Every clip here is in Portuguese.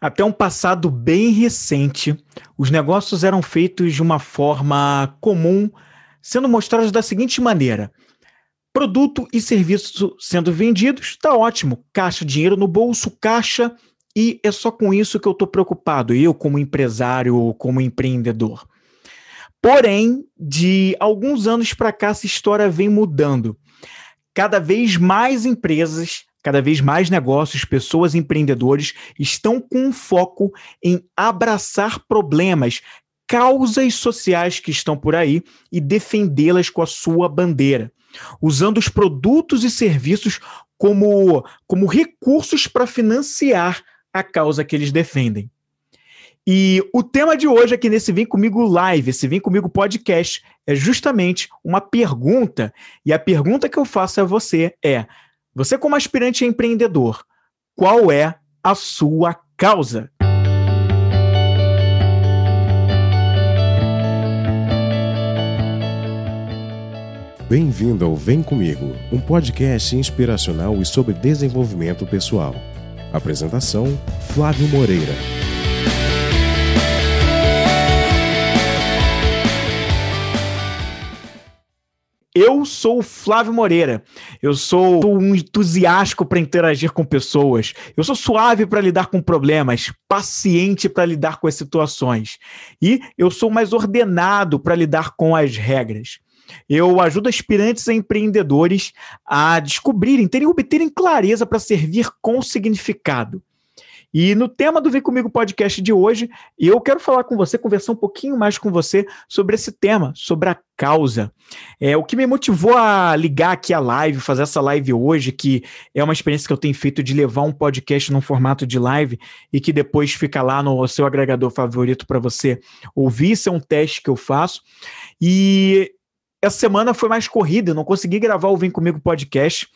Até um passado bem recente, os negócios eram feitos de uma forma comum, sendo mostrados da seguinte maneira: produto e serviço sendo vendidos, está ótimo, caixa, dinheiro no bolso, caixa, e é só com isso que eu estou preocupado, eu como empresário, como empreendedor. Porém, de alguns anos para cá, essa história vem mudando. Cada vez mais empresas Cada vez mais negócios, pessoas empreendedores estão com foco em abraçar problemas, causas sociais que estão por aí e defendê-las com a sua bandeira, usando os produtos e serviços como, como recursos para financiar a causa que eles defendem. E o tema de hoje aqui nesse Vem Comigo Live, esse Vem Comigo Podcast, é justamente uma pergunta. E a pergunta que eu faço a você é: você, como aspirante empreendedor, qual é a sua causa? Bem-vindo ao Vem Comigo, um podcast inspiracional e sobre desenvolvimento pessoal. Apresentação: Flávio Moreira. Eu sou o Flávio Moreira. Eu sou um entusiasmo para interagir com pessoas. Eu sou suave para lidar com problemas, paciente para lidar com as situações. E eu sou mais ordenado para lidar com as regras. Eu ajudo aspirantes a empreendedores a descobrirem, terem, obterem clareza para servir com significado. E no tema do Vem Comigo podcast de hoje, eu quero falar com você, conversar um pouquinho mais com você sobre esse tema, sobre a causa. É, o que me motivou a ligar aqui a live, fazer essa live hoje, que é uma experiência que eu tenho feito de levar um podcast num formato de live e que depois fica lá no seu agregador favorito para você ouvir. Isso é um teste que eu faço. E essa semana foi mais corrida, eu não consegui gravar o Vem Comigo podcast.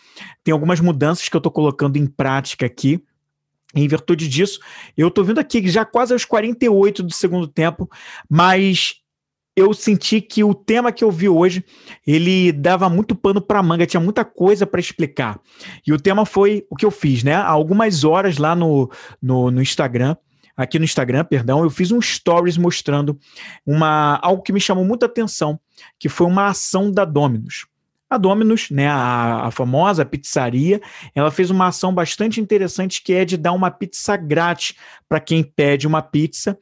Tem algumas mudanças que eu estou colocando em prática aqui. Em virtude disso, eu tô vindo aqui já quase aos 48 do segundo tempo, mas eu senti que o tema que eu vi hoje, ele dava muito pano para manga, tinha muita coisa para explicar. E o tema foi o que eu fiz, né? Há algumas horas lá no, no, no Instagram, aqui no Instagram, perdão, eu fiz um stories mostrando uma algo que me chamou muita atenção, que foi uma ação da Dominus. A Domino's, né, a, a, famosa pizzaria, ela fez uma ação bastante interessante que é de dar uma pizza grátis para quem pede uma pizza,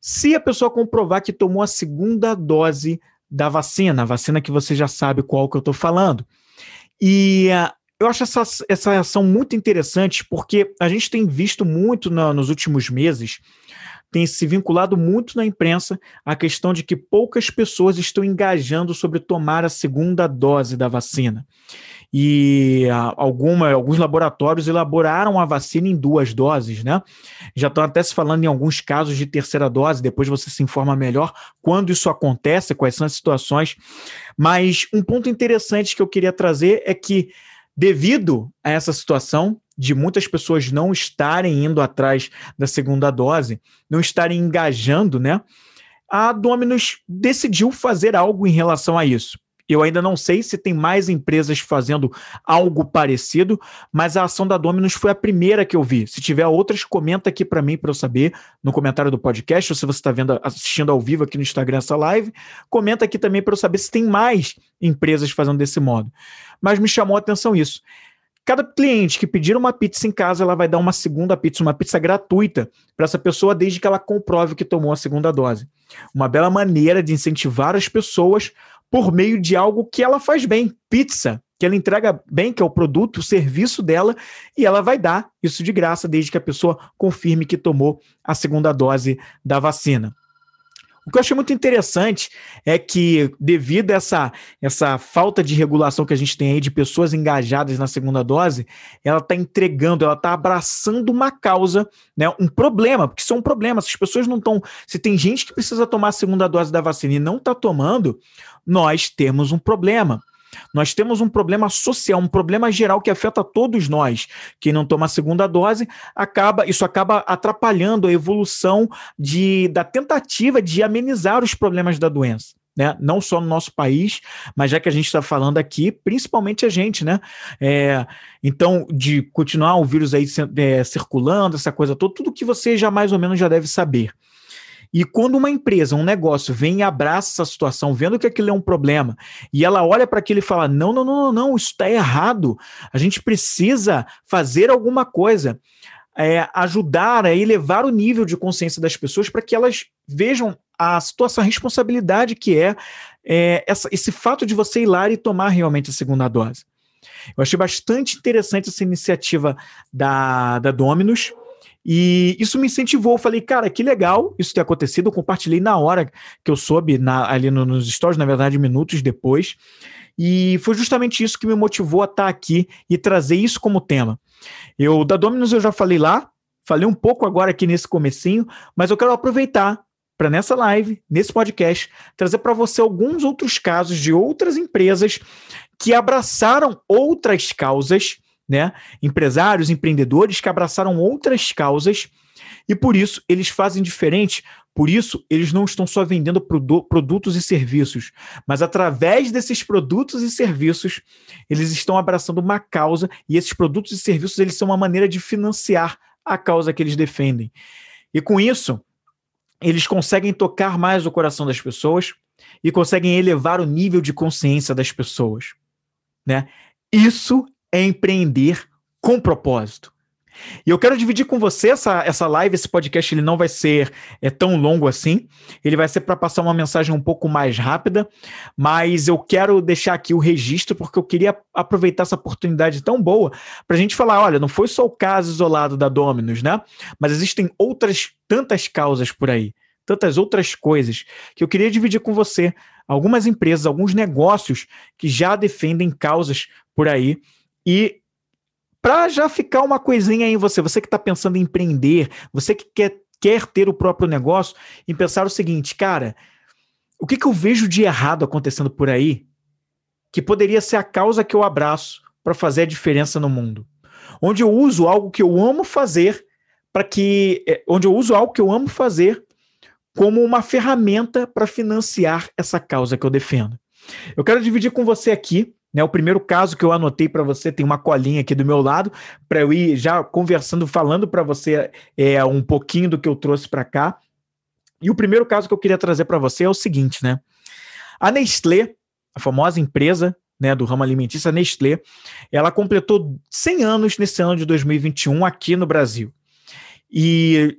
se a pessoa comprovar que tomou a segunda dose da vacina, a vacina que você já sabe qual que eu estou falando. E uh, eu acho essa, essa ação muito interessante porque a gente tem visto muito no, nos últimos meses tem se vinculado muito na imprensa a questão de que poucas pessoas estão engajando sobre tomar a segunda dose da vacina. E ah, alguma, alguns laboratórios elaboraram a vacina em duas doses, né? Já estão até se falando em alguns casos de terceira dose, depois você se informa melhor quando isso acontece, quais são as situações. Mas um ponto interessante que eu queria trazer é que, devido a essa situação, de muitas pessoas não estarem indo atrás da segunda dose, não estarem engajando, né? A Dominus decidiu fazer algo em relação a isso. Eu ainda não sei se tem mais empresas fazendo algo parecido, mas a ação da Dominus foi a primeira que eu vi. Se tiver outras, comenta aqui para mim para eu saber no comentário do podcast, ou se você está vendo assistindo ao vivo aqui no Instagram essa live, comenta aqui também para eu saber se tem mais empresas fazendo desse modo. Mas me chamou a atenção isso. Cada cliente que pedir uma pizza em casa, ela vai dar uma segunda pizza, uma pizza gratuita para essa pessoa desde que ela comprove que tomou a segunda dose. Uma bela maneira de incentivar as pessoas por meio de algo que ela faz bem, pizza, que ela entrega bem, que é o produto, o serviço dela, e ela vai dar isso de graça desde que a pessoa confirme que tomou a segunda dose da vacina. O que eu achei muito interessante é que, devido a essa, essa falta de regulação que a gente tem aí de pessoas engajadas na segunda dose, ela está entregando, ela está abraçando uma causa, né, um problema, porque isso é um problema. Se as pessoas não estão. Se tem gente que precisa tomar a segunda dose da vacina e não está tomando, nós temos um problema. Nós temos um problema social, um problema geral que afeta todos nós. Quem não toma a segunda dose, acaba, isso acaba atrapalhando a evolução de, da tentativa de amenizar os problemas da doença. né? Não só no nosso país, mas já que a gente está falando aqui, principalmente a gente, né? É, então, de continuar o vírus aí é, circulando, essa coisa toda, tudo que você já mais ou menos já deve saber. E quando uma empresa, um negócio vem e abraça essa situação, vendo que aquilo é um problema, e ela olha para aquilo e fala: não, não, não, não, não isso está errado, a gente precisa fazer alguma coisa. É, ajudar a elevar o nível de consciência das pessoas para que elas vejam a situação, a responsabilidade que é, é essa, esse fato de você ir lá e tomar realmente a segunda dose. Eu achei bastante interessante essa iniciativa da, da Dominus. E isso me incentivou. Eu falei, cara, que legal isso ter acontecido. Eu compartilhei na hora que eu soube, na, ali no, nos stories, na verdade, minutos depois. E foi justamente isso que me motivou a estar aqui e trazer isso como tema. Eu, da Dominus, eu já falei lá, falei um pouco agora aqui nesse comecinho, mas eu quero aproveitar para nessa live, nesse podcast, trazer para você alguns outros casos de outras empresas que abraçaram outras causas né? Empresários, empreendedores que abraçaram outras causas e por isso eles fazem diferente. Por isso, eles não estão só vendendo produtos e serviços, mas através desses produtos e serviços, eles estão abraçando uma causa e esses produtos e serviços eles são uma maneira de financiar a causa que eles defendem. E com isso, eles conseguem tocar mais o coração das pessoas e conseguem elevar o nível de consciência das pessoas, né? Isso é empreender com propósito. E eu quero dividir com você essa, essa live, esse podcast, ele não vai ser é, tão longo assim, ele vai ser para passar uma mensagem um pouco mais rápida, mas eu quero deixar aqui o registro, porque eu queria aproveitar essa oportunidade tão boa para a gente falar: olha, não foi só o caso isolado da Dominus, né? Mas existem outras tantas causas por aí, tantas outras coisas que eu queria dividir com você. Algumas empresas, alguns negócios que já defendem causas por aí e para já ficar uma coisinha em você, você que está pensando em empreender, você que quer, quer ter o próprio negócio, em pensar o seguinte, cara, o que, que eu vejo de errado acontecendo por aí que poderia ser a causa que eu abraço para fazer a diferença no mundo? Onde eu uso algo que eu amo fazer para que. É, onde eu uso algo que eu amo fazer como uma ferramenta para financiar essa causa que eu defendo. Eu quero dividir com você aqui né, o primeiro caso que eu anotei para você tem uma colinha aqui do meu lado para eu ir já conversando, falando para você é, um pouquinho do que eu trouxe para cá. E o primeiro caso que eu queria trazer para você é o seguinte, né? A Nestlé, a famosa empresa né, do ramo alimentício, a Nestlé, ela completou 100 anos nesse ano de 2021 aqui no Brasil. E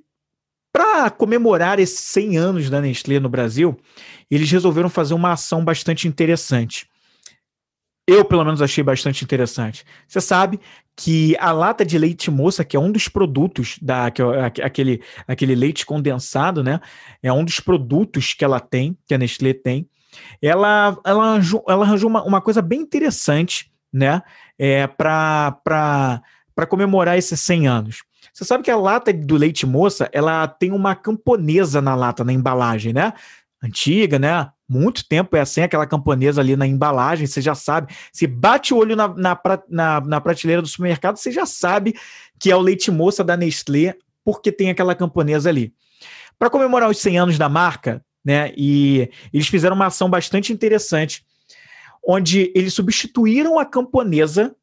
para comemorar esses 100 anos da Nestlé no Brasil, eles resolveram fazer uma ação bastante interessante eu, pelo menos, achei bastante interessante. Você sabe que a lata de leite moça, que é um dos produtos da que, aquele, aquele leite condensado, né? É um dos produtos que ela tem, que a Nestlé tem. Ela, ela arranjou, ela arranjou uma, uma coisa bem interessante, né? É, para comemorar esses 100 anos. Você sabe que a lata do leite moça, ela tem uma camponesa na lata, na embalagem, né? Antiga, né? Muito tempo é assim, aquela camponesa ali na embalagem, você já sabe. Se bate o olho na, na, na, na prateleira do supermercado, você já sabe que é o leite moça da Nestlé, porque tem aquela camponesa ali. Para comemorar os 100 anos da marca, né, e eles fizeram uma ação bastante interessante, onde eles substituíram a camponesa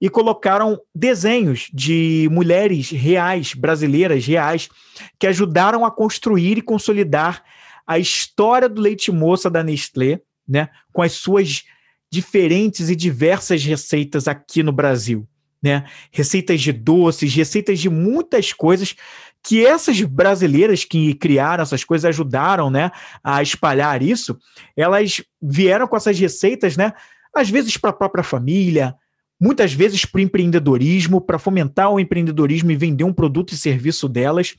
e colocaram desenhos de mulheres reais, brasileiras reais, que ajudaram a construir e consolidar a história do leite moça da Nestlé, né, com as suas diferentes e diversas receitas aqui no Brasil, né? Receitas de doces, receitas de muitas coisas que essas brasileiras que criaram essas coisas ajudaram, né, a espalhar isso. Elas vieram com essas receitas, né, às vezes para a própria família, muitas vezes para o empreendedorismo, para fomentar o empreendedorismo e vender um produto e serviço delas.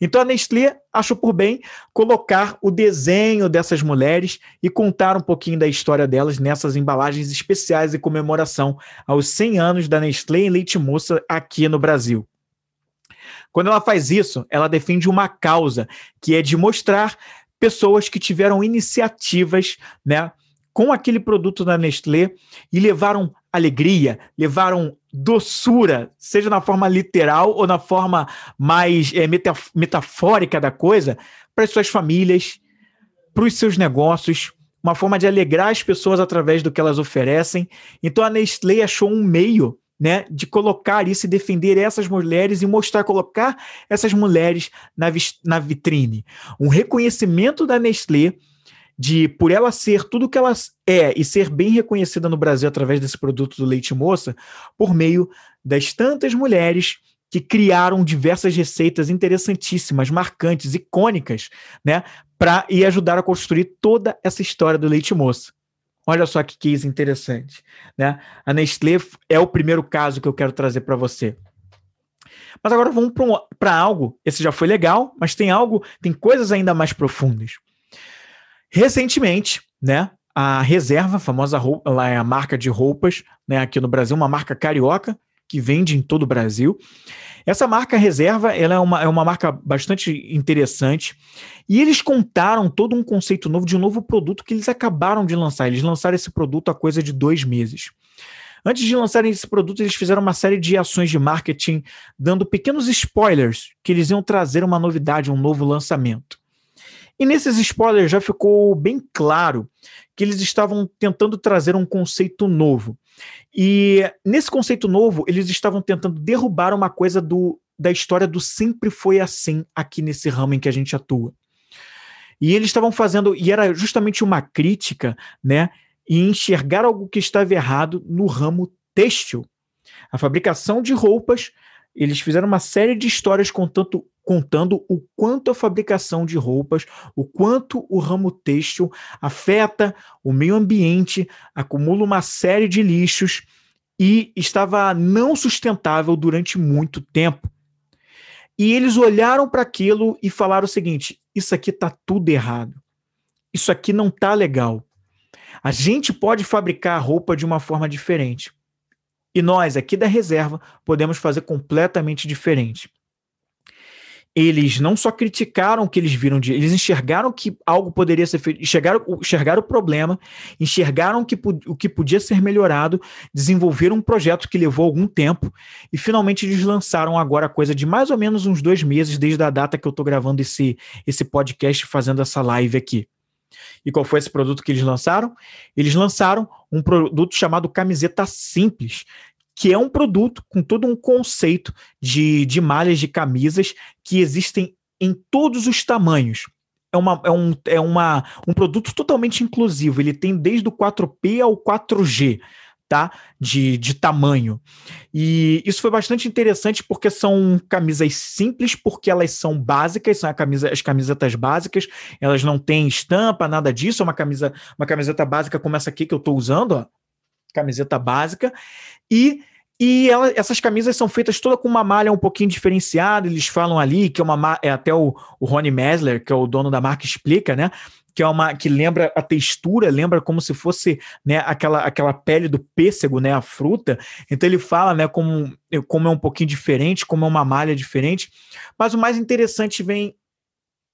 Então a Nestlé achou por bem colocar o desenho dessas mulheres e contar um pouquinho da história delas nessas embalagens especiais em comemoração aos 100 anos da Nestlé em leite moça aqui no Brasil. Quando ela faz isso, ela defende uma causa, que é de mostrar pessoas que tiveram iniciativas, né, com aquele produto da Nestlé e levaram alegria, levaram doçura, seja na forma literal ou na forma mais é, metafórica da coisa, para as suas famílias, para os seus negócios, uma forma de alegrar as pessoas através do que elas oferecem. Então a Nestlé achou um meio né, de colocar isso e defender essas mulheres e mostrar, colocar essas mulheres na, na vitrine. Um reconhecimento da Nestlé de por ela ser tudo que ela é e ser bem reconhecida no Brasil através desse produto do leite moça, por meio das tantas mulheres que criaram diversas receitas interessantíssimas, marcantes, icônicas, né, para e ajudar a construir toda essa história do leite moça. Olha só que case interessante, né? A Nestlé é o primeiro caso que eu quero trazer para você. Mas agora vamos para um, algo. Esse já foi legal, mas tem algo, tem coisas ainda mais profundas. Recentemente, né, a Reserva, a famosa roupa, lá é a marca de roupas, né, aqui no Brasil, uma marca carioca que vende em todo o Brasil. Essa marca Reserva, ela é uma, é uma marca bastante interessante e eles contaram todo um conceito novo de um novo produto que eles acabaram de lançar. Eles lançaram esse produto há coisa de dois meses. Antes de lançarem esse produto, eles fizeram uma série de ações de marketing, dando pequenos spoilers que eles iam trazer uma novidade, um novo lançamento. E nesses spoilers já ficou bem claro que eles estavam tentando trazer um conceito novo. E nesse conceito novo, eles estavam tentando derrubar uma coisa do, da história do sempre foi assim aqui nesse ramo em que a gente atua. E eles estavam fazendo, e era justamente uma crítica, né? E enxergar algo que estava errado no ramo têxtil. A fabricação de roupas, eles fizeram uma série de histórias contando, contando o quanto a fabricação de roupas, o quanto o ramo têxtil afeta o meio ambiente, acumula uma série de lixos e estava não sustentável durante muito tempo. E eles olharam para aquilo e falaram o seguinte: isso aqui está tudo errado. Isso aqui não está legal. A gente pode fabricar roupa de uma forma diferente. E nós, aqui da reserva, podemos fazer completamente diferente eles não só criticaram o que eles viram de. Eles enxergaram que algo poderia ser feito, enxergaram, enxergaram o problema, enxergaram que, o que podia ser melhorado, desenvolveram um projeto que levou algum tempo e finalmente eles lançaram agora coisa de mais ou menos uns dois meses desde a data que eu estou gravando esse, esse podcast, fazendo essa live aqui. E qual foi esse produto que eles lançaram? Eles lançaram um produto chamado Camiseta Simples, que é um produto com todo um conceito de, de malhas de camisas que existem em todos os tamanhos. É, uma, é, um, é uma, um produto totalmente inclusivo. Ele tem desde o 4P ao 4G. Tá? De, de tamanho. E isso foi bastante interessante porque são camisas simples, porque elas são básicas, são camisa, as camisetas básicas, elas não têm estampa, nada disso, é uma camisa, uma camiseta básica como essa aqui que eu estou usando, ó, camiseta básica, e, e ela, essas camisas são feitas toda com uma malha um pouquinho diferenciada, eles falam ali que é uma é até o, o Ronnie Mesler, que é o dono da marca, explica, né? Que é uma que lembra a textura, lembra como se fosse né, aquela, aquela pele do pêssego, né? A fruta. Então ele fala, né, como, como é um pouquinho diferente, como é uma malha diferente. Mas o mais interessante vem.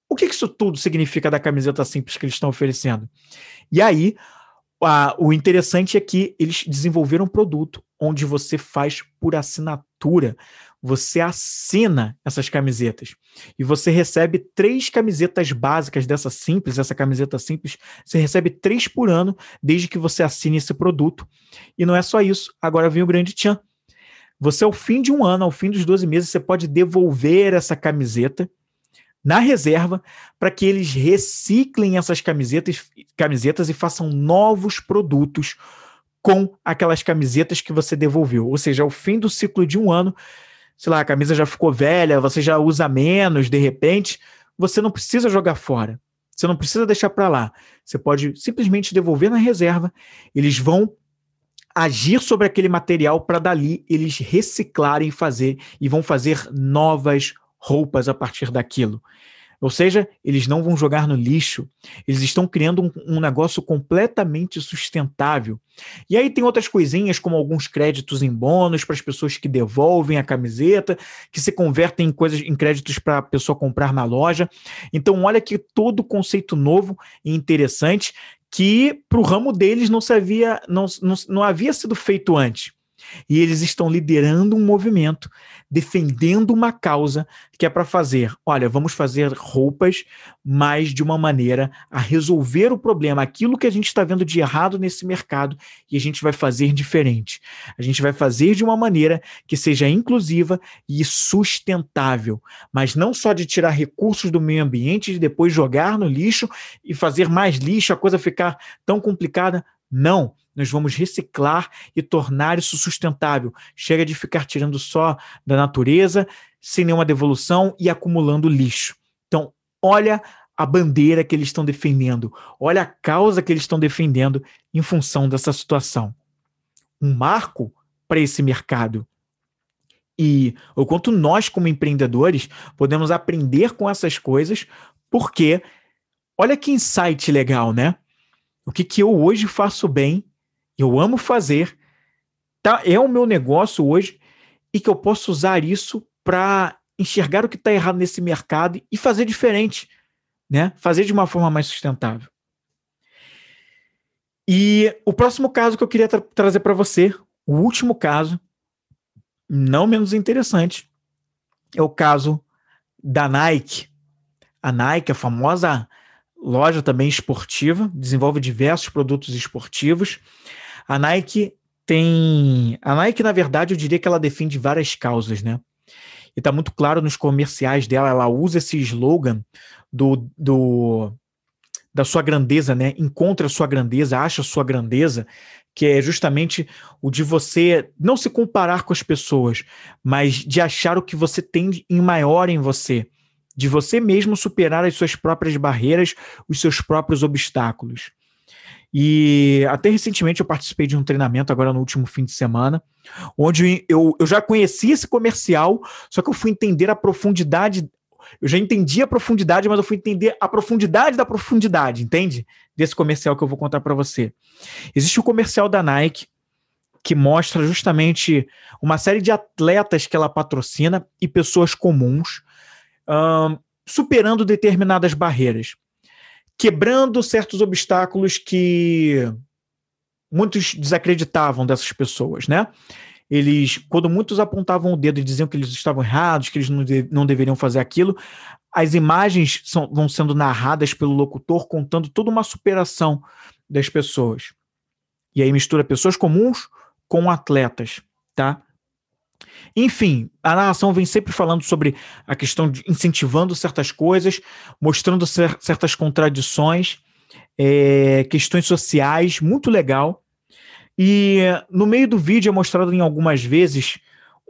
O que isso tudo significa da camiseta simples que eles estão oferecendo? E aí, ah, o interessante é que eles desenvolveram um produto onde você faz por assinatura. Você assina essas camisetas e você recebe três camisetas básicas dessa simples, essa camiseta simples. Você recebe três por ano desde que você assine esse produto. E não é só isso. Agora vem o grande tchan. Você, ao fim de um ano, ao fim dos 12 meses, você pode devolver essa camiseta na reserva para que eles reciclem essas camisetas, camisetas e façam novos produtos com aquelas camisetas que você devolveu. Ou seja, ao fim do ciclo de um ano, sei lá, a camisa já ficou velha, você já usa menos, de repente, você não precisa jogar fora. Você não precisa deixar para lá. Você pode simplesmente devolver na reserva. Eles vão agir sobre aquele material para dali eles reciclarem fazer e vão fazer novas roupas a partir daquilo. Ou seja, eles não vão jogar no lixo, eles estão criando um, um, negócio completamente sustentável. E aí tem outras coisinhas, como alguns créditos em bônus para as pessoas que devolvem a camiseta, que se convertem em coisas em créditos para a pessoa comprar na loja. Então, olha que todo conceito novo e interessante que para o ramo deles não, havia, não, não, não havia sido feito antes. E eles estão liderando um movimento, defendendo uma causa que é para fazer, olha, vamos fazer roupas, mas de uma maneira a resolver o problema, aquilo que a gente está vendo de errado nesse mercado, e a gente vai fazer diferente. A gente vai fazer de uma maneira que seja inclusiva e sustentável, mas não só de tirar recursos do meio ambiente e depois jogar no lixo e fazer mais lixo, a coisa ficar tão complicada. Não, nós vamos reciclar e tornar isso sustentável. Chega de ficar tirando só da natureza, sem nenhuma devolução e acumulando lixo. Então, olha a bandeira que eles estão defendendo, olha a causa que eles estão defendendo em função dessa situação. Um marco para esse mercado. E o quanto nós, como empreendedores, podemos aprender com essas coisas, porque olha que insight legal, né? O que, que eu hoje faço bem eu amo fazer, tá? É o meu negócio hoje e que eu posso usar isso para enxergar o que está errado nesse mercado e fazer diferente, né? Fazer de uma forma mais sustentável. E o próximo caso que eu queria tra trazer para você, o último caso, não menos interessante, é o caso da Nike. A Nike, a famosa loja também esportiva, desenvolve diversos produtos esportivos. A Nike tem. A Nike, na verdade, eu diria que ela defende várias causas, né? E está muito claro nos comerciais dela, ela usa esse slogan do, do da sua grandeza, né? Encontre a sua grandeza, acha a sua grandeza, que é justamente o de você não se comparar com as pessoas, mas de achar o que você tem em maior em você, de você mesmo superar as suas próprias barreiras, os seus próprios obstáculos. E até recentemente eu participei de um treinamento, agora no último fim de semana, onde eu, eu já conhecia esse comercial, só que eu fui entender a profundidade. Eu já entendi a profundidade, mas eu fui entender a profundidade da profundidade, entende? Desse comercial que eu vou contar para você. Existe o um comercial da Nike que mostra justamente uma série de atletas que ela patrocina e pessoas comuns superando determinadas barreiras quebrando certos obstáculos que muitos desacreditavam dessas pessoas, né? Eles, quando muitos apontavam o dedo e diziam que eles estavam errados, que eles não, de, não deveriam fazer aquilo, as imagens são, vão sendo narradas pelo locutor contando toda uma superação das pessoas. E aí mistura pessoas comuns com atletas, tá? Enfim, a narração vem sempre falando sobre a questão de incentivando certas coisas, mostrando cer certas contradições, é, questões sociais, muito legal. E no meio do vídeo é mostrado em algumas vezes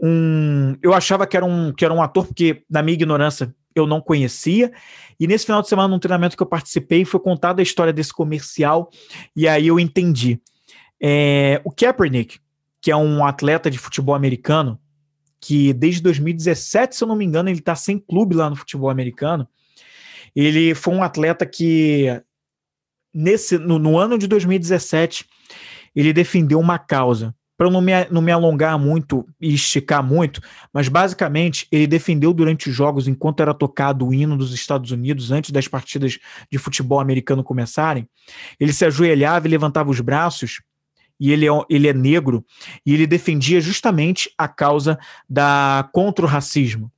um. Eu achava que era um, que era um ator, porque, na minha ignorância, eu não conhecia. E nesse final de semana, num treinamento que eu participei, foi contada a história desse comercial, e aí eu entendi. É, o Kaepernick, que é um atleta de futebol americano, que desde 2017, se eu não me engano, ele está sem clube lá no futebol americano. Ele foi um atleta que, nesse, no, no ano de 2017, ele defendeu uma causa. Para não me, não me alongar muito e esticar muito, mas basicamente ele defendeu durante os jogos, enquanto era tocado o hino dos Estados Unidos, antes das partidas de futebol americano começarem, ele se ajoelhava e levantava os braços e ele é, ele é negro, e ele defendia justamente a causa da contra o racismo.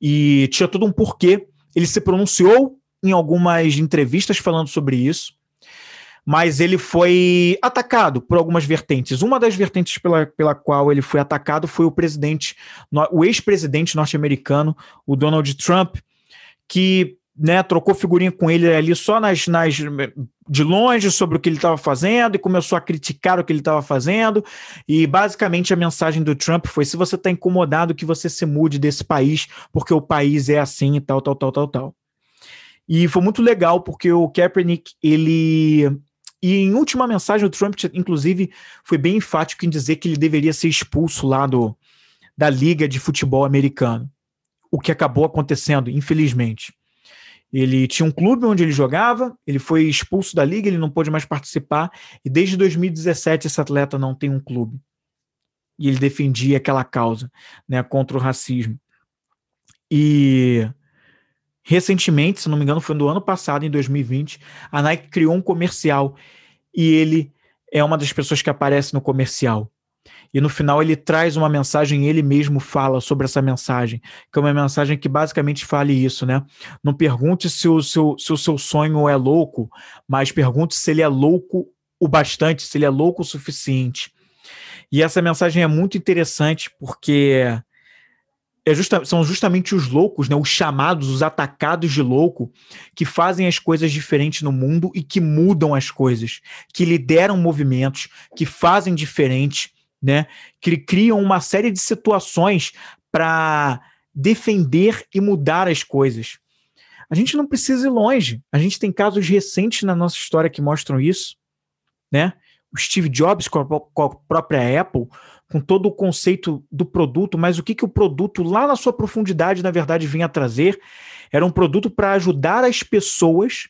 E tinha todo um porquê. Ele se pronunciou em algumas entrevistas falando sobre isso, mas ele foi atacado por algumas vertentes. Uma das vertentes pela, pela qual ele foi atacado foi o presidente, o ex-presidente norte-americano, o Donald Trump, que né, trocou figurinha com ele ali só nas, nas de longe sobre o que ele estava fazendo e começou a criticar o que ele estava fazendo. E basicamente a mensagem do Trump foi: se você está incomodado, que você se mude desse país, porque o país é assim e tal, tal, tal, tal, tal. E foi muito legal porque o Kaepernick, ele. E em última mensagem, o Trump, inclusive, foi bem enfático em dizer que ele deveria ser expulso lá do, da Liga de Futebol Americano. O que acabou acontecendo, infelizmente. Ele tinha um clube onde ele jogava, ele foi expulso da liga, ele não pôde mais participar, e desde 2017 esse atleta não tem um clube. E ele defendia aquela causa né, contra o racismo. E recentemente, se não me engano, foi no ano passado, em 2020, a Nike criou um comercial e ele é uma das pessoas que aparece no comercial. E no final ele traz uma mensagem, ele mesmo fala sobre essa mensagem, que é uma mensagem que basicamente fale isso, né? Não pergunte se o seu, se o seu sonho é louco, mas pergunte se ele é louco o bastante, se ele é louco o suficiente. E essa mensagem é muito interessante porque é justa, são justamente os loucos, né, os chamados, os atacados de louco, que fazem as coisas diferentes no mundo e que mudam as coisas, que lideram movimentos, que fazem diferente, né, que criam uma série de situações para defender e mudar as coisas. A gente não precisa ir longe. A gente tem casos recentes na nossa história que mostram isso, né? O Steve Jobs com a, com a própria Apple, com todo o conceito do produto, mas o que, que o produto, lá na sua profundidade, na verdade, vinha trazer, era um produto para ajudar as pessoas,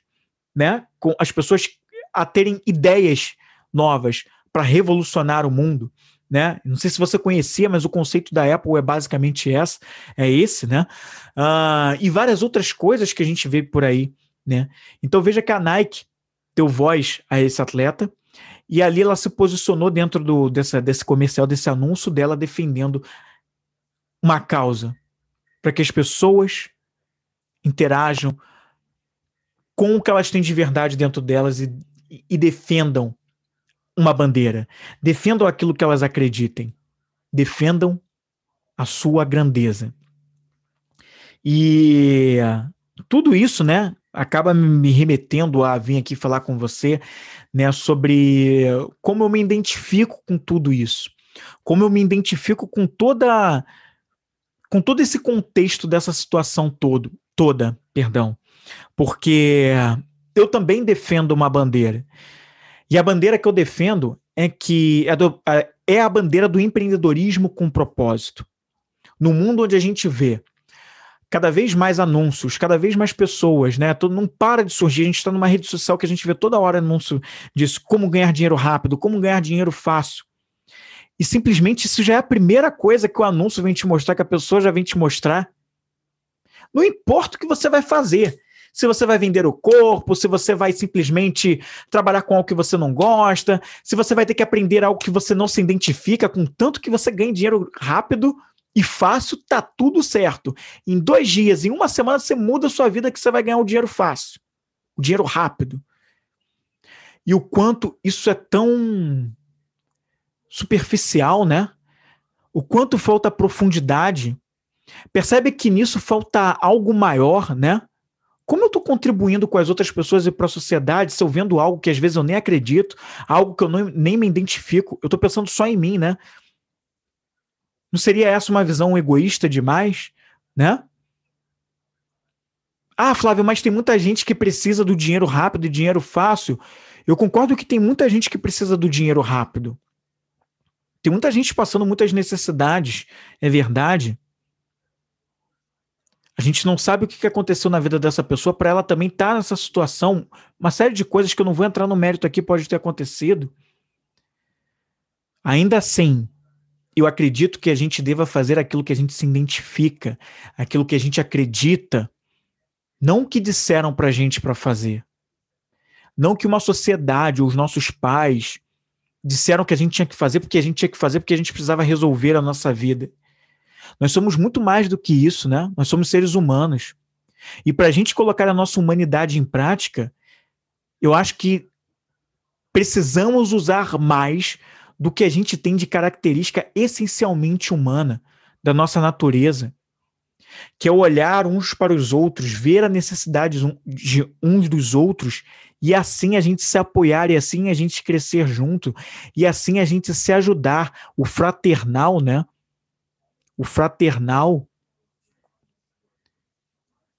né? Com as pessoas a terem ideias novas para revolucionar o mundo né? Não sei se você conhecia, mas o conceito da Apple é basicamente essa, é esse, né? Uh, e várias outras coisas que a gente vê por aí, né? Então veja que a Nike deu voz a esse atleta e ali ela se posicionou dentro do, dessa, desse comercial, desse anúncio dela defendendo uma causa para que as pessoas interajam com o que elas têm de verdade dentro delas e, e defendam uma bandeira. Defendam aquilo que elas acreditem. Defendam a sua grandeza. E tudo isso, né, acaba me remetendo a vir aqui falar com você, né, sobre como eu me identifico com tudo isso. Como eu me identifico com toda com todo esse contexto dessa situação todo, toda, perdão. Porque eu também defendo uma bandeira. E a bandeira que eu defendo é que é, do, é a bandeira do empreendedorismo com propósito. No mundo onde a gente vê cada vez mais anúncios, cada vez mais pessoas, né? Todo, não para de surgir. A gente está numa rede social que a gente vê toda hora anúncio disso, como ganhar dinheiro rápido, como ganhar dinheiro fácil. E simplesmente isso já é a primeira coisa que o anúncio vem te mostrar, que a pessoa já vem te mostrar. Não importa o que você vai fazer se você vai vender o corpo, se você vai simplesmente trabalhar com algo que você não gosta, se você vai ter que aprender algo que você não se identifica, com tanto que você ganhe dinheiro rápido e fácil, tá tudo certo. Em dois dias, em uma semana, você muda a sua vida que você vai ganhar o dinheiro fácil, o dinheiro rápido. E o quanto isso é tão superficial, né? O quanto falta profundidade. Percebe que nisso falta algo maior, né? Como eu estou contribuindo com as outras pessoas e para a sociedade se eu vendo algo que às vezes eu nem acredito, algo que eu não, nem me identifico, eu estou pensando só em mim, né? Não seria essa uma visão egoísta demais, né? Ah, Flávio, mas tem muita gente que precisa do dinheiro rápido e dinheiro fácil. Eu concordo que tem muita gente que precisa do dinheiro rápido. Tem muita gente passando muitas necessidades, é verdade. A gente não sabe o que aconteceu na vida dessa pessoa para ela também estar tá nessa situação. Uma série de coisas que eu não vou entrar no mérito aqui pode ter acontecido. Ainda assim, eu acredito que a gente deva fazer aquilo que a gente se identifica, aquilo que a gente acredita, não o que disseram para a gente para fazer. Não que uma sociedade ou os nossos pais disseram que a gente tinha que fazer porque a gente tinha que fazer porque a gente precisava resolver a nossa vida. Nós somos muito mais do que isso, né? Nós somos seres humanos. E para a gente colocar a nossa humanidade em prática, eu acho que precisamos usar mais do que a gente tem de característica essencialmente humana da nossa natureza, que é olhar uns para os outros, ver a necessidade de uns dos outros e assim a gente se apoiar e assim a gente crescer junto e assim a gente se ajudar, o fraternal, né? O fraternal,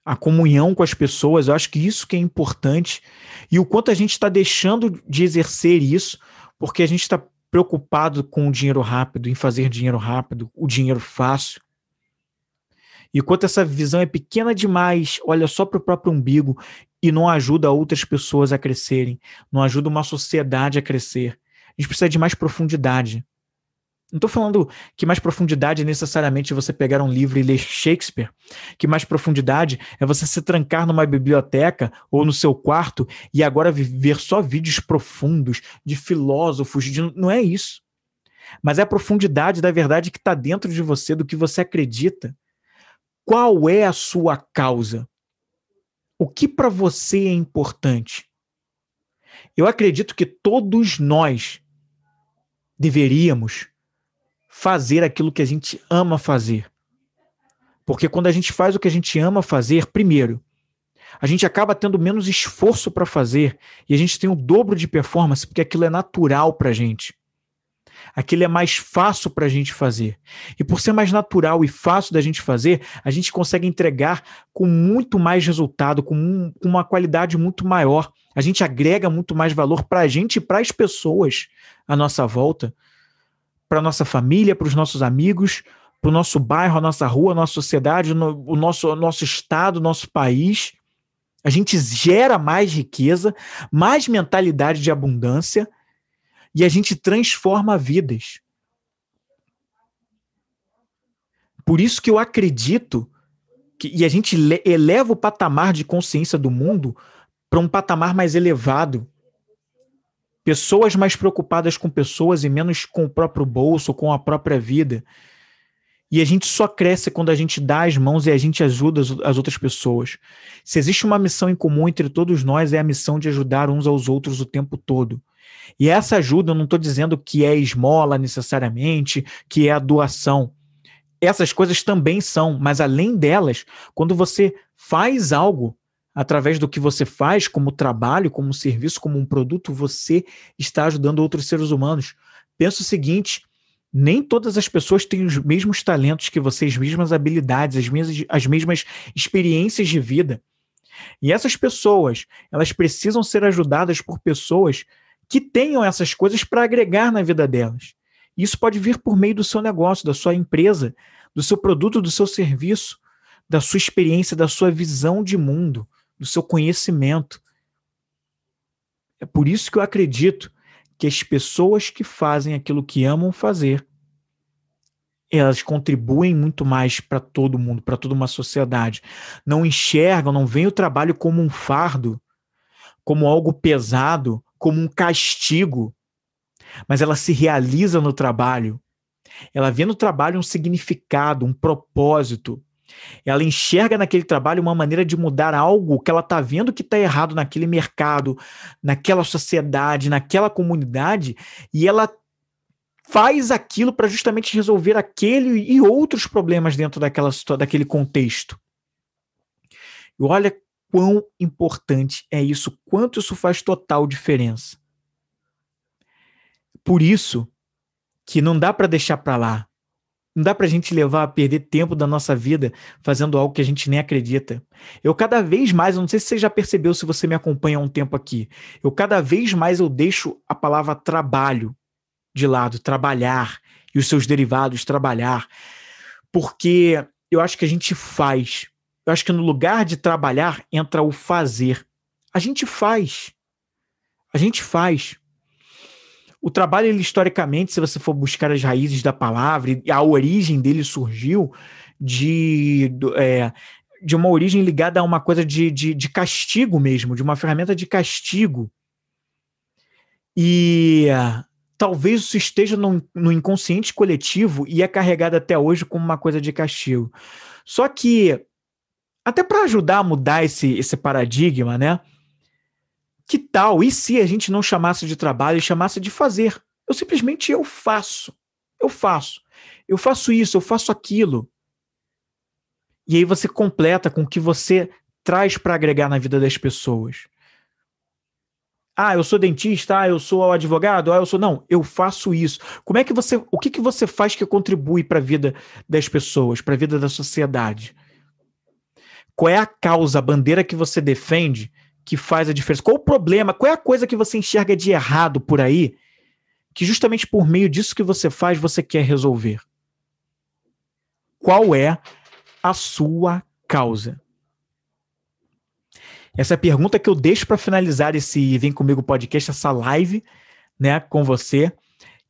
a comunhão com as pessoas, eu acho que isso que é importante. E o quanto a gente está deixando de exercer isso, porque a gente está preocupado com o dinheiro rápido, em fazer dinheiro rápido, o dinheiro fácil. E quanto essa visão é pequena demais, olha só para o próprio umbigo e não ajuda outras pessoas a crescerem, não ajuda uma sociedade a crescer. A gente precisa de mais profundidade. Não estou falando que mais profundidade é necessariamente você pegar um livro e ler Shakespeare. Que mais profundidade é você se trancar numa biblioteca ou no seu quarto e agora ver só vídeos profundos de filósofos. De... Não é isso. mas é a profundidade da verdade que está dentro de você, do que você acredita. Qual é a sua causa? O que para você é importante? Eu acredito que todos nós deveríamos fazer aquilo que a gente ama fazer. Porque quando a gente faz o que a gente ama fazer, primeiro, a gente acaba tendo menos esforço para fazer e a gente tem o dobro de performance porque aquilo é natural para a gente. Aquilo é mais fácil para a gente fazer. E por ser mais natural e fácil da gente fazer, a gente consegue entregar com muito mais resultado, com, um, com uma qualidade muito maior. A gente agrega muito mais valor para a gente e para as pessoas à nossa volta, para nossa família, para os nossos amigos, para o nosso bairro, a nossa rua, a nossa sociedade, o nosso, nosso estado, o nosso país. A gente gera mais riqueza, mais mentalidade de abundância e a gente transforma vidas. Por isso que eu acredito que, e a gente eleva o patamar de consciência do mundo para um patamar mais elevado. Pessoas mais preocupadas com pessoas e menos com o próprio bolso, com a própria vida. E a gente só cresce quando a gente dá as mãos e a gente ajuda as, as, outras pessoas. Se existe uma missão em comum entre todos nós, é a missão de ajudar uns aos outros o tempo todo. E essa ajuda, eu não estou dizendo que é esmola necessariamente, que é a doação. Essas coisas também são, mas além delas, quando você faz algo através do que você faz, como trabalho, como serviço, como um produto, você está ajudando outros seres humanos. Pensa o seguinte: nem todas as pessoas têm os mesmos talentos que você, as mesmas habilidades, as mesmas, as mesmas experiências de vida. E essas pessoas, elas precisam ser ajudadas por pessoas que tenham essas coisas para agregar na vida delas. Isso pode vir por meio do seu negócio, da sua empresa, do seu produto, do seu serviço, da sua experiência, da sua visão de mundo, do seu conhecimento. É por isso que eu acredito que as pessoas que fazem aquilo que amam fazer, elas contribuem muito mais para todo mundo, para toda uma sociedade. Não enxergam, não veem o trabalho como um fardo, como algo pesado, como um castigo, mas ela se realiza no trabalho. Ela vê no trabalho um significado, um propósito. Ela enxerga naquele trabalho uma maneira de mudar algo que ela está vendo que está errado naquele mercado, naquela sociedade, naquela comunidade, e ela faz aquilo para justamente resolver aquele e outros problemas dentro daquela, daquele contexto. E olha quão importante é isso, quanto isso faz total diferença. Por isso que não dá para deixar para lá. Não dá para a gente levar a perder tempo da nossa vida fazendo algo que a gente nem acredita. Eu cada vez mais, eu não sei se você já percebeu se você me acompanha há um tempo aqui, eu cada vez mais eu deixo a palavra trabalho de lado, trabalhar e os seus derivados, trabalhar, porque eu acho que a gente faz. Eu acho que no lugar de trabalhar entra o fazer. A gente faz. A gente faz. O trabalho, ele, historicamente, se você for buscar as raízes da palavra, a origem dele surgiu de, é, de uma origem ligada a uma coisa de, de, de castigo mesmo, de uma ferramenta de castigo. E talvez isso esteja no, no inconsciente coletivo e é carregado até hoje como uma coisa de castigo. Só que, até para ajudar a mudar esse, esse paradigma, né? Que tal? E se a gente não chamasse de trabalho e chamasse de fazer? Eu simplesmente eu faço. Eu faço. Eu faço isso, eu faço aquilo. E aí você completa com o que você traz para agregar na vida das pessoas. Ah, eu sou dentista, ah, eu sou advogado, ah, eu sou não, eu faço isso. Como é que você, o que que você faz que contribui para a vida das pessoas, para a vida da sociedade? Qual é a causa, a bandeira que você defende que faz a diferença? Qual o problema? Qual é a coisa que você enxerga de errado por aí que justamente por meio disso que você faz você quer resolver? Qual é a sua causa? Essa é a pergunta que eu deixo para finalizar esse Vem Comigo podcast, essa live, né, com você,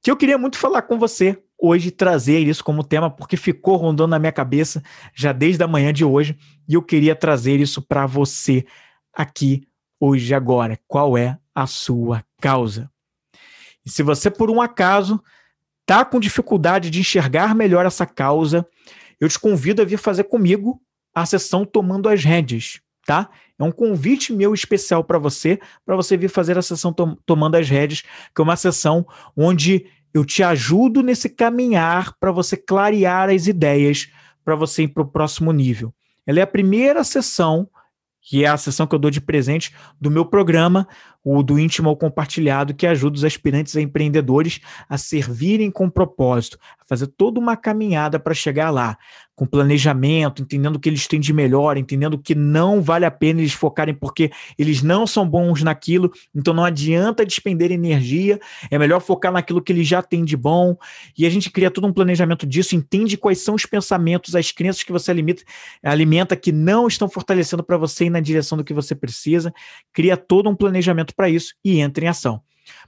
que eu queria muito falar com você hoje, trazer isso como tema, porque ficou rondando na minha cabeça já desde a manhã de hoje, e eu queria trazer isso para você aqui hoje agora. Qual é a sua causa? E se você por um acaso está com dificuldade de enxergar melhor essa causa, eu te convido a vir fazer comigo a sessão Tomando as Rédeas, tá? É um convite meu especial para você, para você vir fazer a sessão tom Tomando as Rédeas, que é uma sessão onde eu te ajudo nesse caminhar para você clarear as ideias, para você ir para o próximo nível. Ela é a primeira sessão que é a sessão que eu dou de presente do meu programa, o do íntimo ao compartilhado, que ajuda os aspirantes a empreendedores a servirem com propósito, a fazer toda uma caminhada para chegar lá com planejamento, entendendo o que eles têm de melhor, entendendo que não vale a pena eles focarem porque eles não são bons naquilo, então não adianta despender energia, é melhor focar naquilo que eles já têm de bom. E a gente cria todo um planejamento disso, entende quais são os pensamentos, as crenças que você alimenta, alimenta que não estão fortalecendo para você ir na direção do que você precisa, cria todo um planejamento para isso e entra em ação.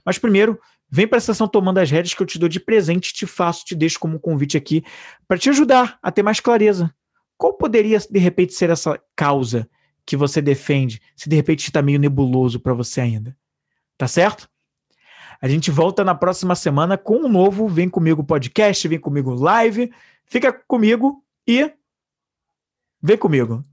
Mas primeiro, Vem para a sessão Tomando as Rédeas que eu te dou de presente, te faço, te deixo como um convite aqui para te ajudar a ter mais clareza. Qual poderia, de repente, ser essa causa que você defende, se de repente está meio nebuloso para você ainda? Tá certo? A gente volta na próxima semana com um novo Vem Comigo podcast, Vem Comigo live. Fica comigo e vem comigo.